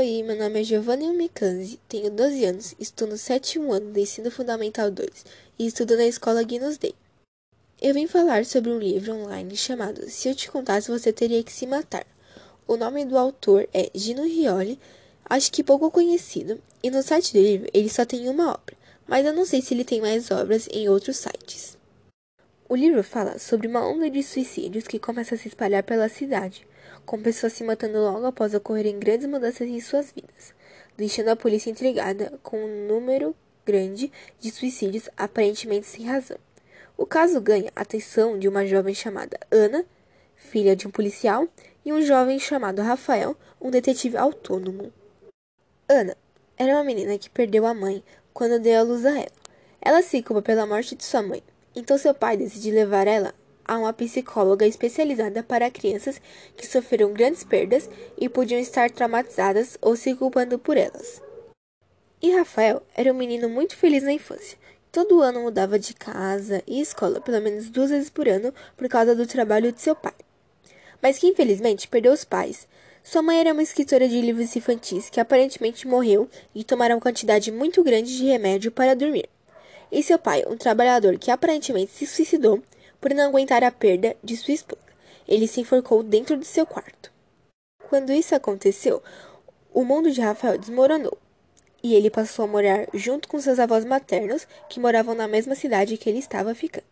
Oi, meu nome é Giovanni Micanzi, tenho 12 anos, estou no sétimo ano do Ensino Fundamental 2 e estudo na escola Guinness Day. Eu vim falar sobre um livro online chamado Se Eu Te Contasse Você Teria Que Se Matar. O nome do autor é Gino Rioli, acho que pouco conhecido, e no site do livro ele só tem uma obra, mas eu não sei se ele tem mais obras em outros sites. O livro fala sobre uma onda de suicídios que começa a se espalhar pela cidade com pessoas se matando logo após ocorrerem grandes mudanças em suas vidas, deixando a polícia intrigada com um número grande de suicídios aparentemente sem razão. O caso ganha a atenção de uma jovem chamada Ana, filha de um policial, e um jovem chamado Rafael, um detetive autônomo. Ana era uma menina que perdeu a mãe quando deu a luz a ela. Ela se culpa pela morte de sua mãe, então seu pai decide levar ela a uma psicóloga especializada para crianças que sofreram grandes perdas e podiam estar traumatizadas ou se culpando por elas. E Rafael era um menino muito feliz na infância. Todo ano mudava de casa e escola pelo menos duas vezes por ano por causa do trabalho de seu pai. Mas que infelizmente perdeu os pais. Sua mãe era uma escritora de livros infantis que aparentemente morreu e tomara uma quantidade muito grande de remédio para dormir. E seu pai, um trabalhador que aparentemente se suicidou, por não aguentar a perda de sua esposa. Ele se enforcou dentro de seu quarto. Quando isso aconteceu, o mundo de Rafael desmoronou e ele passou a morar junto com seus avós maternos, que moravam na mesma cidade que ele estava ficando.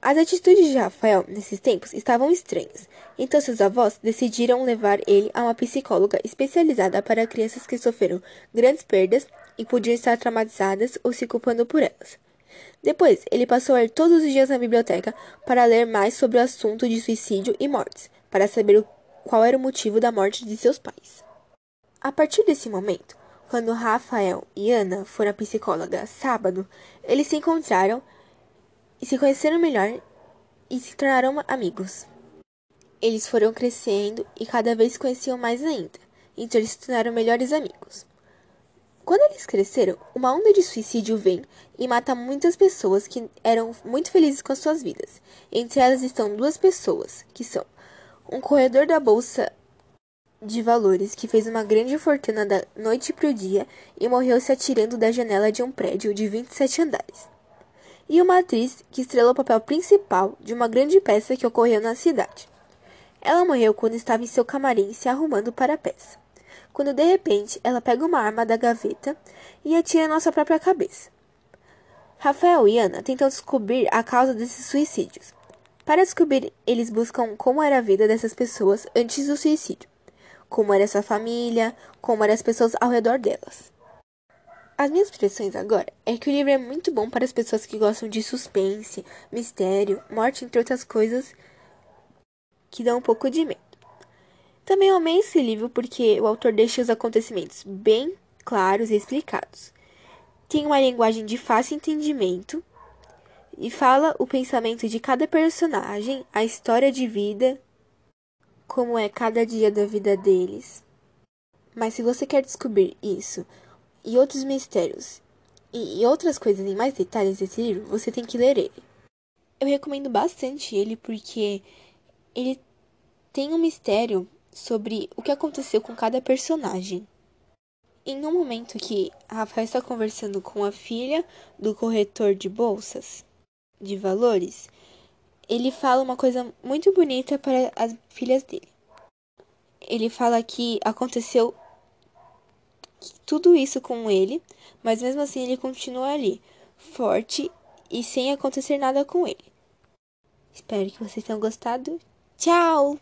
As atitudes de Rafael nesses tempos estavam estranhas, então seus avós decidiram levar ele a uma psicóloga especializada para crianças que sofreram grandes perdas e podiam estar traumatizadas ou se culpando por elas. Depois, ele passou a ir todos os dias na biblioteca para ler mais sobre o assunto de suicídio e mortes, para saber qual era o motivo da morte de seus pais. A partir desse momento, quando Rafael e Ana foram à psicóloga sábado, eles se encontraram e se conheceram melhor e se tornaram amigos. Eles foram crescendo e cada vez se conheciam mais ainda, então eles se tornaram melhores amigos. Quando eles cresceram, uma onda de suicídio vem e mata muitas pessoas que eram muito felizes com as suas vidas. Entre elas estão duas pessoas, que são um corredor da bolsa de valores que fez uma grande fortuna da noite para o dia e morreu se atirando da janela de um prédio de 27 andares. E uma atriz que estrelou o papel principal de uma grande peça que ocorreu na cidade. Ela morreu quando estava em seu camarim se arrumando para a peça quando de repente ela pega uma arma da gaveta e atira em nossa própria cabeça. Rafael e Ana tentam descobrir a causa desses suicídios. Para descobrir, eles buscam como era a vida dessas pessoas antes do suicídio, como era sua família, como eram as pessoas ao redor delas. As minhas impressões agora é que o livro é muito bom para as pessoas que gostam de suspense, mistério, morte, entre outras coisas que dão um pouco de medo. Também amei esse livro porque o autor deixa os acontecimentos bem claros e explicados. Tem uma linguagem de fácil entendimento e fala o pensamento de cada personagem, a história de vida, como é cada dia da vida deles. Mas se você quer descobrir isso e outros mistérios e outras coisas em mais detalhes desse livro, você tem que ler ele. Eu recomendo bastante ele porque ele tem um mistério sobre o que aconteceu com cada personagem. Em um momento que Rafael está conversando com a filha do corretor de bolsas de valores, ele fala uma coisa muito bonita para as filhas dele. Ele fala que aconteceu tudo isso com ele, mas mesmo assim ele continua ali, forte e sem acontecer nada com ele. Espero que vocês tenham gostado. Tchau!